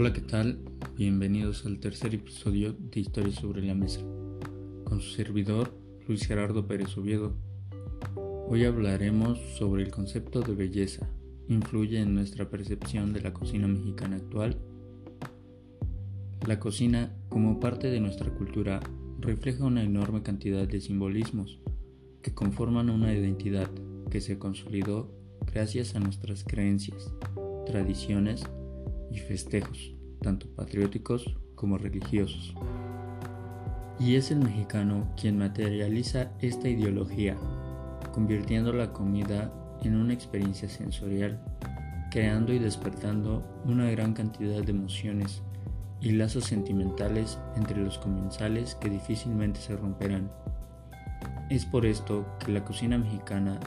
Hola, ¿qué tal? Bienvenidos al tercer episodio de Historia sobre la Mesa, con su servidor Luis Gerardo Pérez Oviedo. Hoy hablaremos sobre el concepto de belleza, influye en nuestra percepción de la cocina mexicana actual. La cocina, como parte de nuestra cultura, refleja una enorme cantidad de simbolismos que conforman una identidad que se consolidó gracias a nuestras creencias, tradiciones y festejos, tanto patrióticos como religiosos. Y es el mexicano quien materializa esta ideología, convirtiendo la comida en una experiencia sensorial, creando y despertando una gran cantidad de emociones y lazos sentimentales entre los comensales que difícilmente se romperán. Es por esto que la cocina mexicana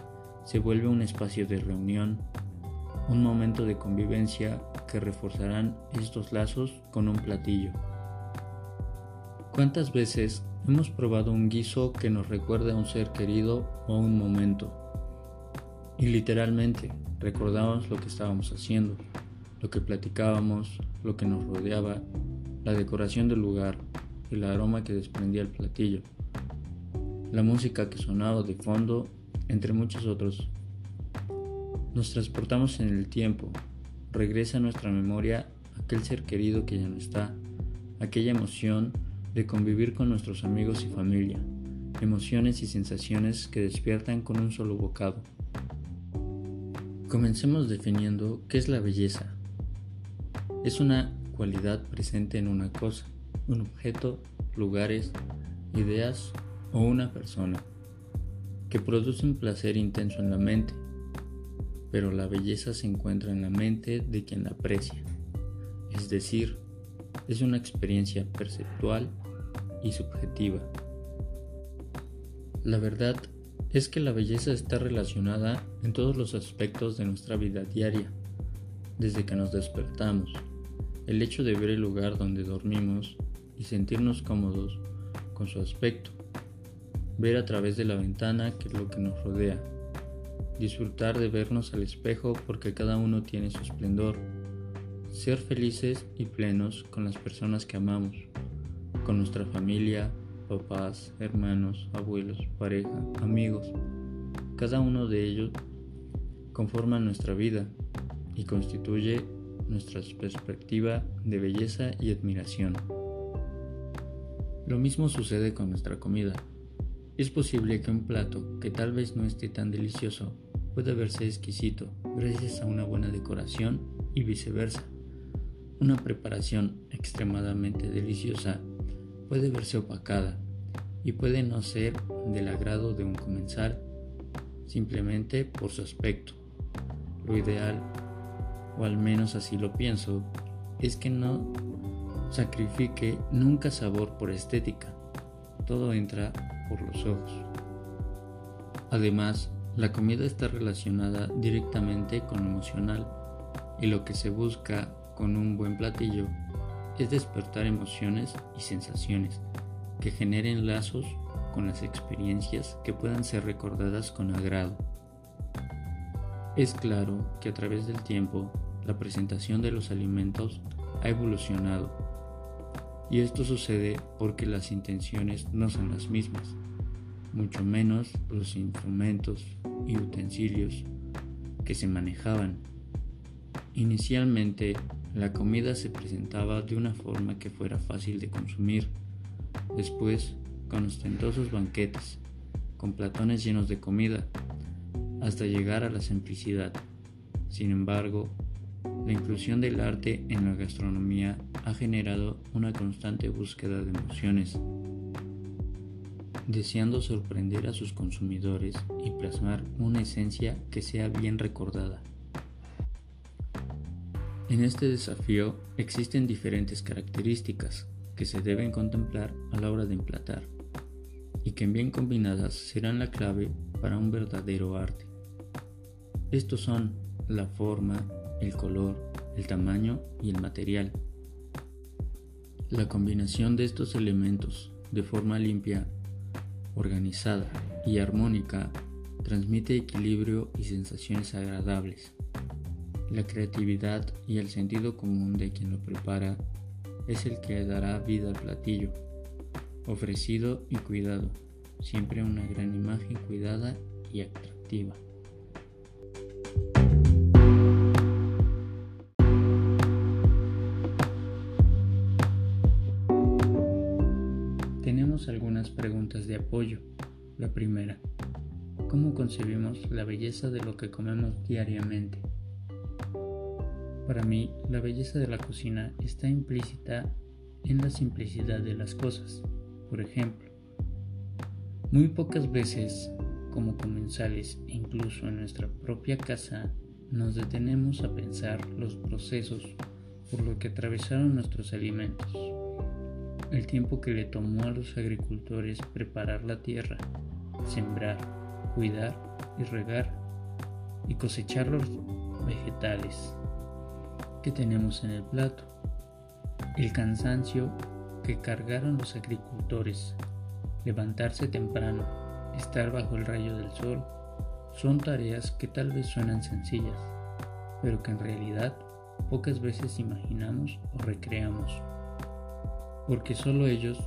se vuelve un espacio de reunión, un momento de convivencia que reforzarán estos lazos con un platillo. ¿Cuántas veces hemos probado un guiso que nos recuerda a un ser querido o un momento? Y literalmente recordamos lo que estábamos haciendo, lo que platicábamos, lo que nos rodeaba, la decoración del lugar, el aroma que desprendía el platillo, la música que sonaba de fondo, entre muchos otros. Nos transportamos en el tiempo, regresa a nuestra memoria aquel ser querido que ya no está, aquella emoción de convivir con nuestros amigos y familia, emociones y sensaciones que despiertan con un solo bocado. Comencemos definiendo qué es la belleza. Es una cualidad presente en una cosa, un objeto, lugares, ideas o una persona, que produce un placer intenso en la mente, pero la belleza se encuentra en la mente de quien la aprecia, es decir, es una experiencia perceptual y subjetiva. La verdad es que la belleza está relacionada en todos los aspectos de nuestra vida diaria, desde que nos despertamos. El hecho de ver el lugar donde dormimos y sentirnos cómodos con su aspecto, ver a través de la ventana que es lo que nos rodea, disfrutar de vernos al espejo porque cada uno tiene su esplendor, ser felices y plenos con las personas que amamos, con nuestra familia, papás, hermanos, abuelos, pareja, amigos. Cada uno de ellos conforma nuestra vida y constituye nuestra perspectiva de belleza y admiración. Lo mismo sucede con nuestra comida. Es posible que un plato que tal vez no esté tan delicioso puede verse exquisito gracias a una buena decoración y viceversa. Una preparación extremadamente deliciosa puede verse opacada y puede no ser del agrado de un comensal simplemente por su aspecto. Lo ideal, o al menos así lo pienso, es que no sacrifique nunca sabor por estética. Todo entra por los ojos. Además, la comida está relacionada directamente con lo emocional y lo que se busca con un buen platillo es despertar emociones y sensaciones que generen lazos con las experiencias que puedan ser recordadas con agrado. Es claro que a través del tiempo la presentación de los alimentos ha evolucionado y esto sucede porque las intenciones no son las mismas mucho menos los instrumentos y utensilios que se manejaban. Inicialmente, la comida se presentaba de una forma que fuera fácil de consumir, después con ostentosos banquetes, con platones llenos de comida, hasta llegar a la simplicidad. Sin embargo, la inclusión del arte en la gastronomía ha generado una constante búsqueda de emociones deseando sorprender a sus consumidores y plasmar una esencia que sea bien recordada. En este desafío existen diferentes características que se deben contemplar a la hora de emplatar y que bien combinadas serán la clave para un verdadero arte. Estos son la forma, el color, el tamaño y el material. La combinación de estos elementos de forma limpia organizada y armónica, transmite equilibrio y sensaciones agradables. La creatividad y el sentido común de quien lo prepara es el que dará vida al platillo, ofrecido y cuidado, siempre una gran imagen cuidada y atractiva. Algunas preguntas de apoyo. La primera, ¿cómo concebimos la belleza de lo que comemos diariamente? Para mí, la belleza de la cocina está implícita en la simplicidad de las cosas. Por ejemplo, muy pocas veces, como comensales e incluso en nuestra propia casa, nos detenemos a pensar los procesos por los que atravesaron nuestros alimentos, el tiempo que le tomó a los agricultores preparar la tierra, sembrar, cuidar y regar y cosechar los vegetales que tenemos en el plato, el cansancio que cargaron los agricultores, levantarse temprano, estar bajo el rayo del sol, son tareas que tal vez suenan sencillas, pero que en realidad pocas veces imaginamos o recreamos, porque solo ellos,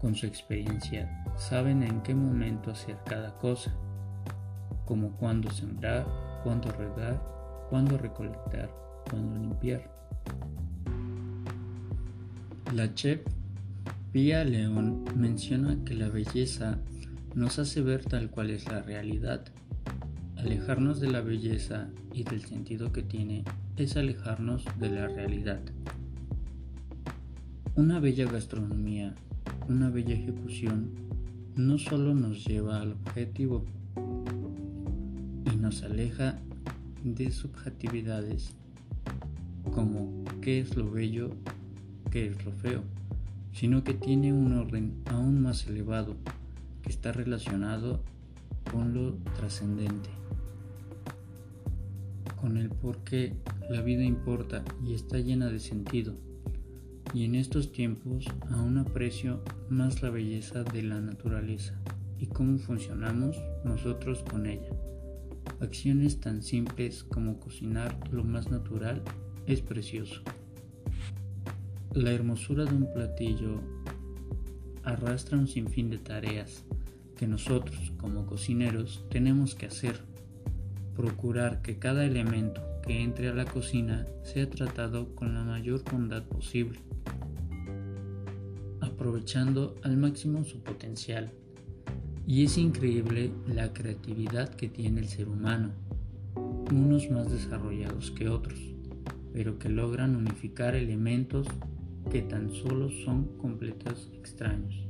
con su experiencia, saben en qué momento hacer cada cosa, como cuándo sembrar, cuándo regar, cuándo recolectar cuando limpiar. La chef Pia León menciona que la belleza nos hace ver tal cual es la realidad. Alejarnos de la belleza y del sentido que tiene es alejarnos de la realidad. Una bella gastronomía, una bella ejecución, no solo nos lleva al objetivo y nos aleja de subjetividades como qué es lo bello, qué es lo feo, sino que tiene un orden aún más elevado que está relacionado con lo trascendente, con el por qué la vida importa y está llena de sentido. Y en estos tiempos aún aprecio más la belleza de la naturaleza y cómo funcionamos nosotros con ella. Acciones tan simples como cocinar lo más natural es precioso. La hermosura de un platillo arrastra un sinfín de tareas que nosotros como cocineros tenemos que hacer. Procurar que cada elemento que entre a la cocina sea tratado con la mayor bondad posible, aprovechando al máximo su potencial. Y es increíble la creatividad que tiene el ser humano, unos más desarrollados que otros pero que logran unificar elementos que tan solo son completos extraños.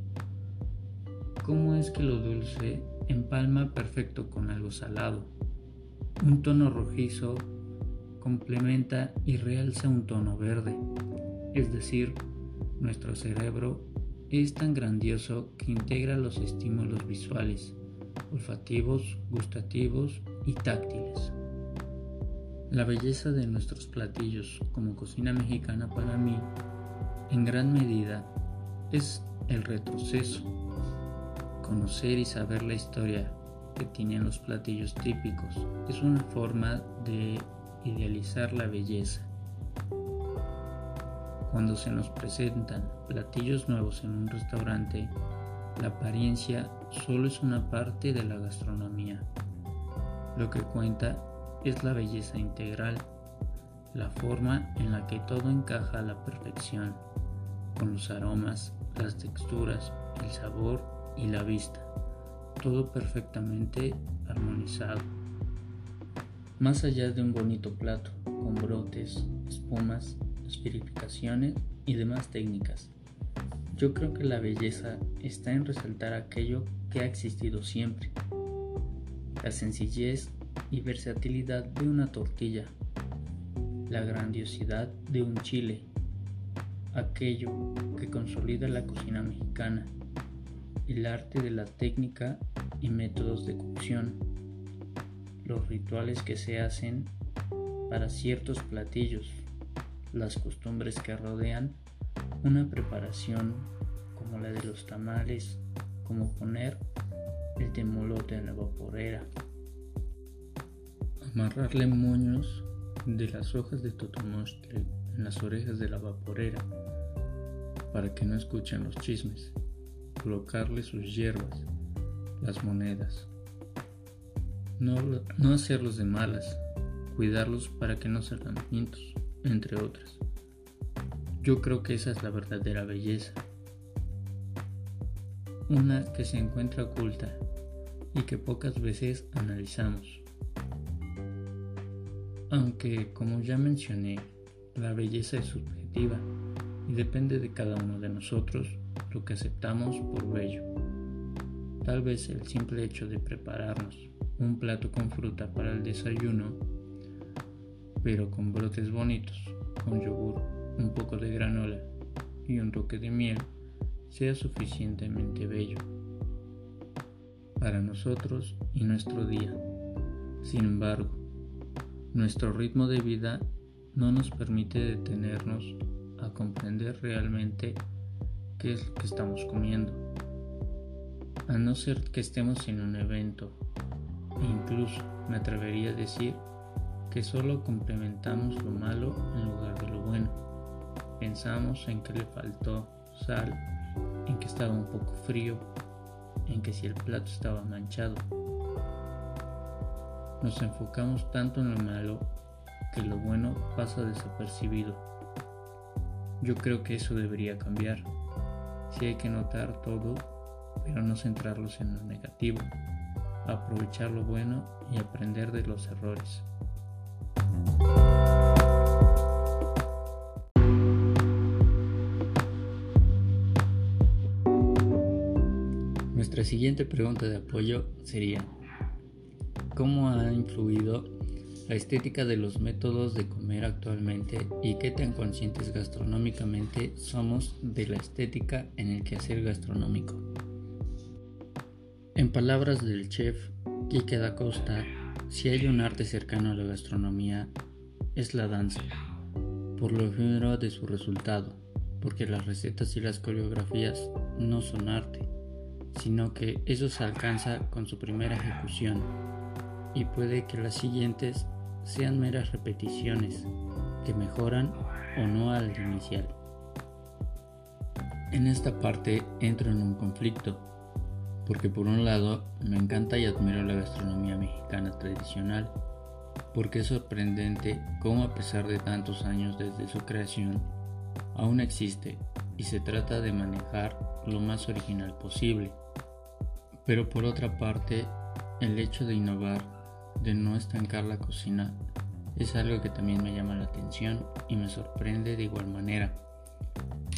¿Cómo es que lo dulce empalma perfecto con algo salado? Un tono rojizo complementa y realza un tono verde, es decir, nuestro cerebro es tan grandioso que integra los estímulos visuales, olfativos, gustativos y táctiles. La belleza de nuestros platillos como cocina mexicana para mí, en gran medida, es el retroceso. Conocer y saber la historia que tienen los platillos típicos es una forma de idealizar la belleza. Cuando se nos presentan platillos nuevos en un restaurante, la apariencia solo es una parte de la gastronomía. Lo que cuenta es la belleza integral, la forma en la que todo encaja a la perfección, con los aromas, las texturas, el sabor y la vista, todo perfectamente armonizado. Más allá de un bonito plato, con brotes, espumas, espirificaciones y demás técnicas. Yo creo que la belleza está en resaltar aquello que ha existido siempre. La sencillez y versatilidad de una tortilla, la grandiosidad de un chile, aquello que consolida la cocina mexicana, el arte de la técnica y métodos de cocción, los rituales que se hacen para ciertos platillos, las costumbres que rodean una preparación como la de los tamales, como poner el temolote en la vaporera, amarrarle moños de las hojas de totomostle en las orejas de la vaporera para que no escuchen los chismes, colocarle sus hierbas, las monedas, no, hacerlos de malas, cuidarlos para que no salgan pintos, entre otras. Yo creo que esa es la verdadera belleza. Una que se encuentra oculta y que pocas veces analizamos. Aunque, como ya mencioné, la belleza es subjetiva y depende de cada uno de nosotros lo que aceptamos por bello. Tal vez el simple hecho de prepararnos un plato con fruta para el desayuno, pero con brotes bonitos, con yogur, un poco de granola y un toque de miel, sea suficientemente bello para nosotros y nuestro día. Sin embargo, nuestro ritmo de vida no nos permite detenernos a comprender realmente qué es lo que estamos comiendo. A no ser que estemos en un evento, incluso me atrevería a decir que solo complementamos lo malo en lugar de lo bueno. Pensamos en que le faltó sal, en que estaba un poco frío, en que si el plato estaba manchado. Nos enfocamos tanto en lo malo que lo bueno pasa desapercibido. Yo creo que eso debería cambiar. Si hay que notar todo, pero no centrarlos en lo negativo, aprovechar lo bueno y aprender de los errores. Nuestra siguiente pregunta de apoyo sería, ¿cómo ha influido la estética de los métodos de comer actualmente y qué tan conscientes gastronómicamente somos de la estética en el quehacer gastronómico? En palabras del chef Quique da Costa, si hay un arte cercano a la gastronomía, es la danza, por lo efímero de su resultado, porque las recetas y las coreografías no son arte, sino que eso se alcanza con su primera ejecución, y puede que las siguientes sean meras repeticiones que mejoran o no al inicial. En esta parte entro en un conflicto porque por un lado me encanta y admiro la gastronomía mexicana tradicional, porque es sorprendente cómo a pesar de tantos años desde su creación, aún existe y se trata de manejar lo más original posible. Pero por otra parte, el hecho de innovar, de no estancar la cocina, es algo que también me llama la atención y me sorprende de igual manera,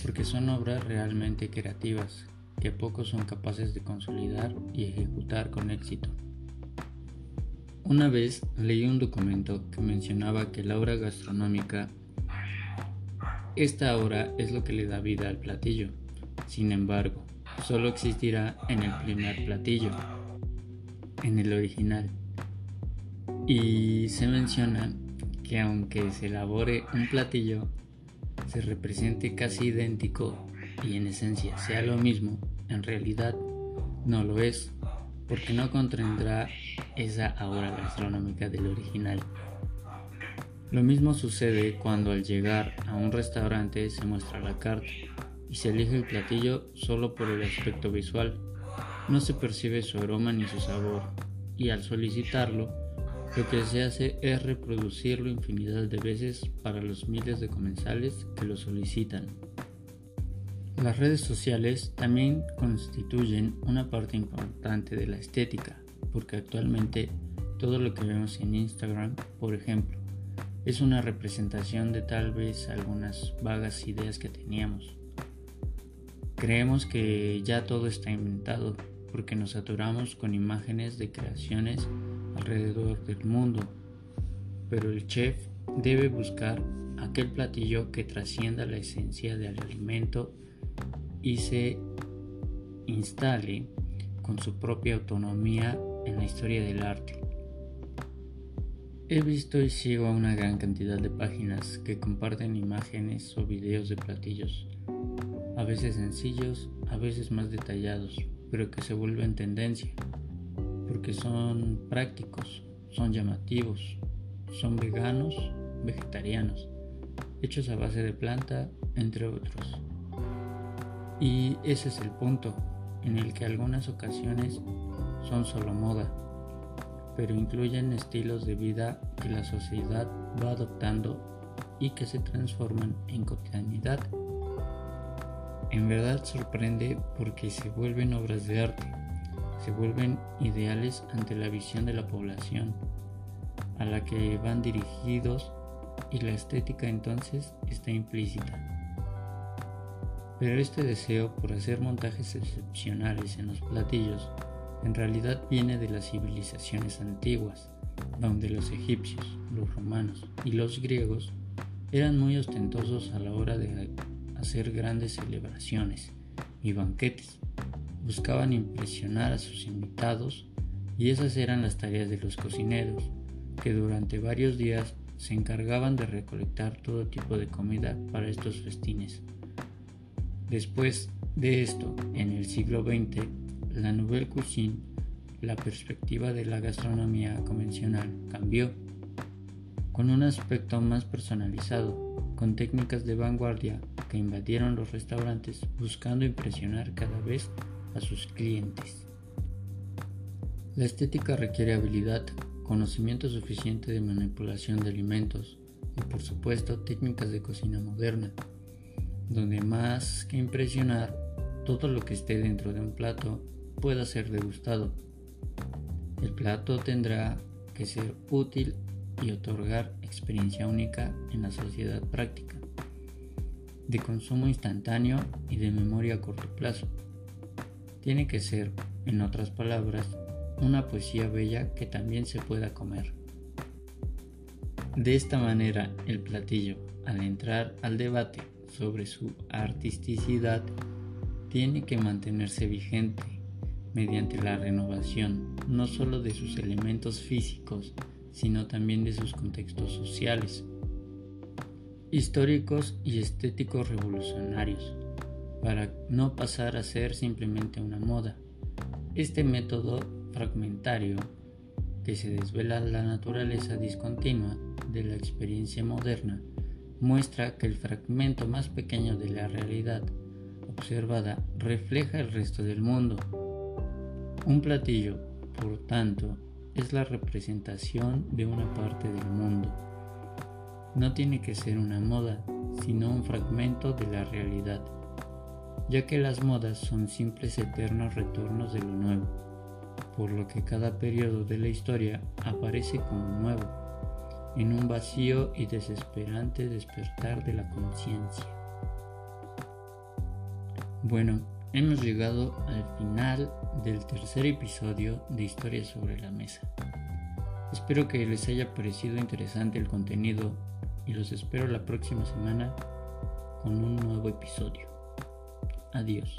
porque son obras realmente creativas que pocos son capaces de consolidar y ejecutar con éxito. Una vez leí un documento que mencionaba que la obra gastronómica, esta obra es lo que le da vida al platillo, sin embargo, solo existirá en el primer platillo, en el original. Y se menciona que aunque se elabore un platillo, se represente casi idéntico y en esencia sea lo mismo, en realidad no lo es, porque no contendrá esa aura gastronómica del original. Lo mismo sucede cuando al llegar a un restaurante se muestra la carta y se elige el platillo solo por el aspecto visual. No se percibe su aroma ni su sabor y al solicitarlo lo que se hace es reproducirlo infinidad de veces para los miles de comensales que lo solicitan. Las redes sociales también constituyen una parte importante de la estética, porque actualmente todo lo que vemos en Instagram, por ejemplo, es una representación de tal vez algunas vagas ideas que teníamos. Creemos que ya todo está inventado porque nos saturamos con imágenes de creaciones alrededor del mundo, pero el chef debe buscar aquel platillo que trascienda la esencia del alimento y se instale con su propia autonomía en la historia del arte. He visto y sigo a una gran cantidad de páginas que comparten imágenes o videos de platillos, a veces sencillos, a veces más detallados, pero que se vuelven tendencia, porque son prácticos, son llamativos, son veganos vegetarianos, hechos a base de planta, entre otros. Y ese es el punto, en el que algunas ocasiones son solo moda, pero incluyen estilos de vida que la sociedad va adoptando y que se transforman en cotidianidad. En verdad sorprende porque se vuelven obras de arte, se vuelven ideales ante la visión de la población a la que van dirigidos y la estética entonces está implícita. Pero este deseo por hacer montajes excepcionales en los platillos en realidad viene de las civilizaciones antiguas, donde los egipcios, los romanos y los griegos eran muy ostentosos a la hora de hacer grandes celebraciones y banquetes. Buscaban impresionar a sus invitados y esas eran las tareas de los cocineros, que durante varios días se encargaban de recolectar todo tipo de comida para estos festines. Después de esto, en el siglo XX, la Nouvelle Cuisine, la perspectiva de la gastronomía convencional cambió, con un aspecto más personalizado, con técnicas de vanguardia que invadieron los restaurantes buscando impresionar cada vez a sus clientes. La estética requiere habilidad, conocimiento suficiente de manipulación de alimentos y por supuesto técnicas de cocina moderna, donde más que impresionar, todo lo que esté dentro de un plato pueda ser degustado. El plato tendrá que ser útil y otorgar experiencia única en la sociedad práctica, de consumo instantáneo y de memoria a corto plazo. Tiene que ser, en otras palabras, una poesía bella que también se pueda comer. De esta manera, el platillo, al entrar al debate sobre su artisticidad, tiene que mantenerse vigente mediante la renovación no solo de sus elementos físicos, sino también de sus contextos sociales, históricos y estéticos revolucionarios, para no pasar a ser simplemente una moda. Este método fragmentario, que se desvela la naturaleza discontinua de la experiencia moderna, muestra que el fragmento más pequeño de la realidad observada refleja el resto del mundo un platillo, por tanto, es la representación de una parte del mundo. No tiene que ser una moda, sino un fragmento de la realidad, ya que las modas son simples eternos retornos de lo nuevo, por lo que cada periodo de la historia aparece como nuevo, en un vacío y desesperante despertar de la conciencia. Bueno, Hemos llegado al final del tercer episodio de Historias sobre la Mesa. Espero que les haya parecido interesante el contenido y los espero la próxima semana con un nuevo episodio. Adiós.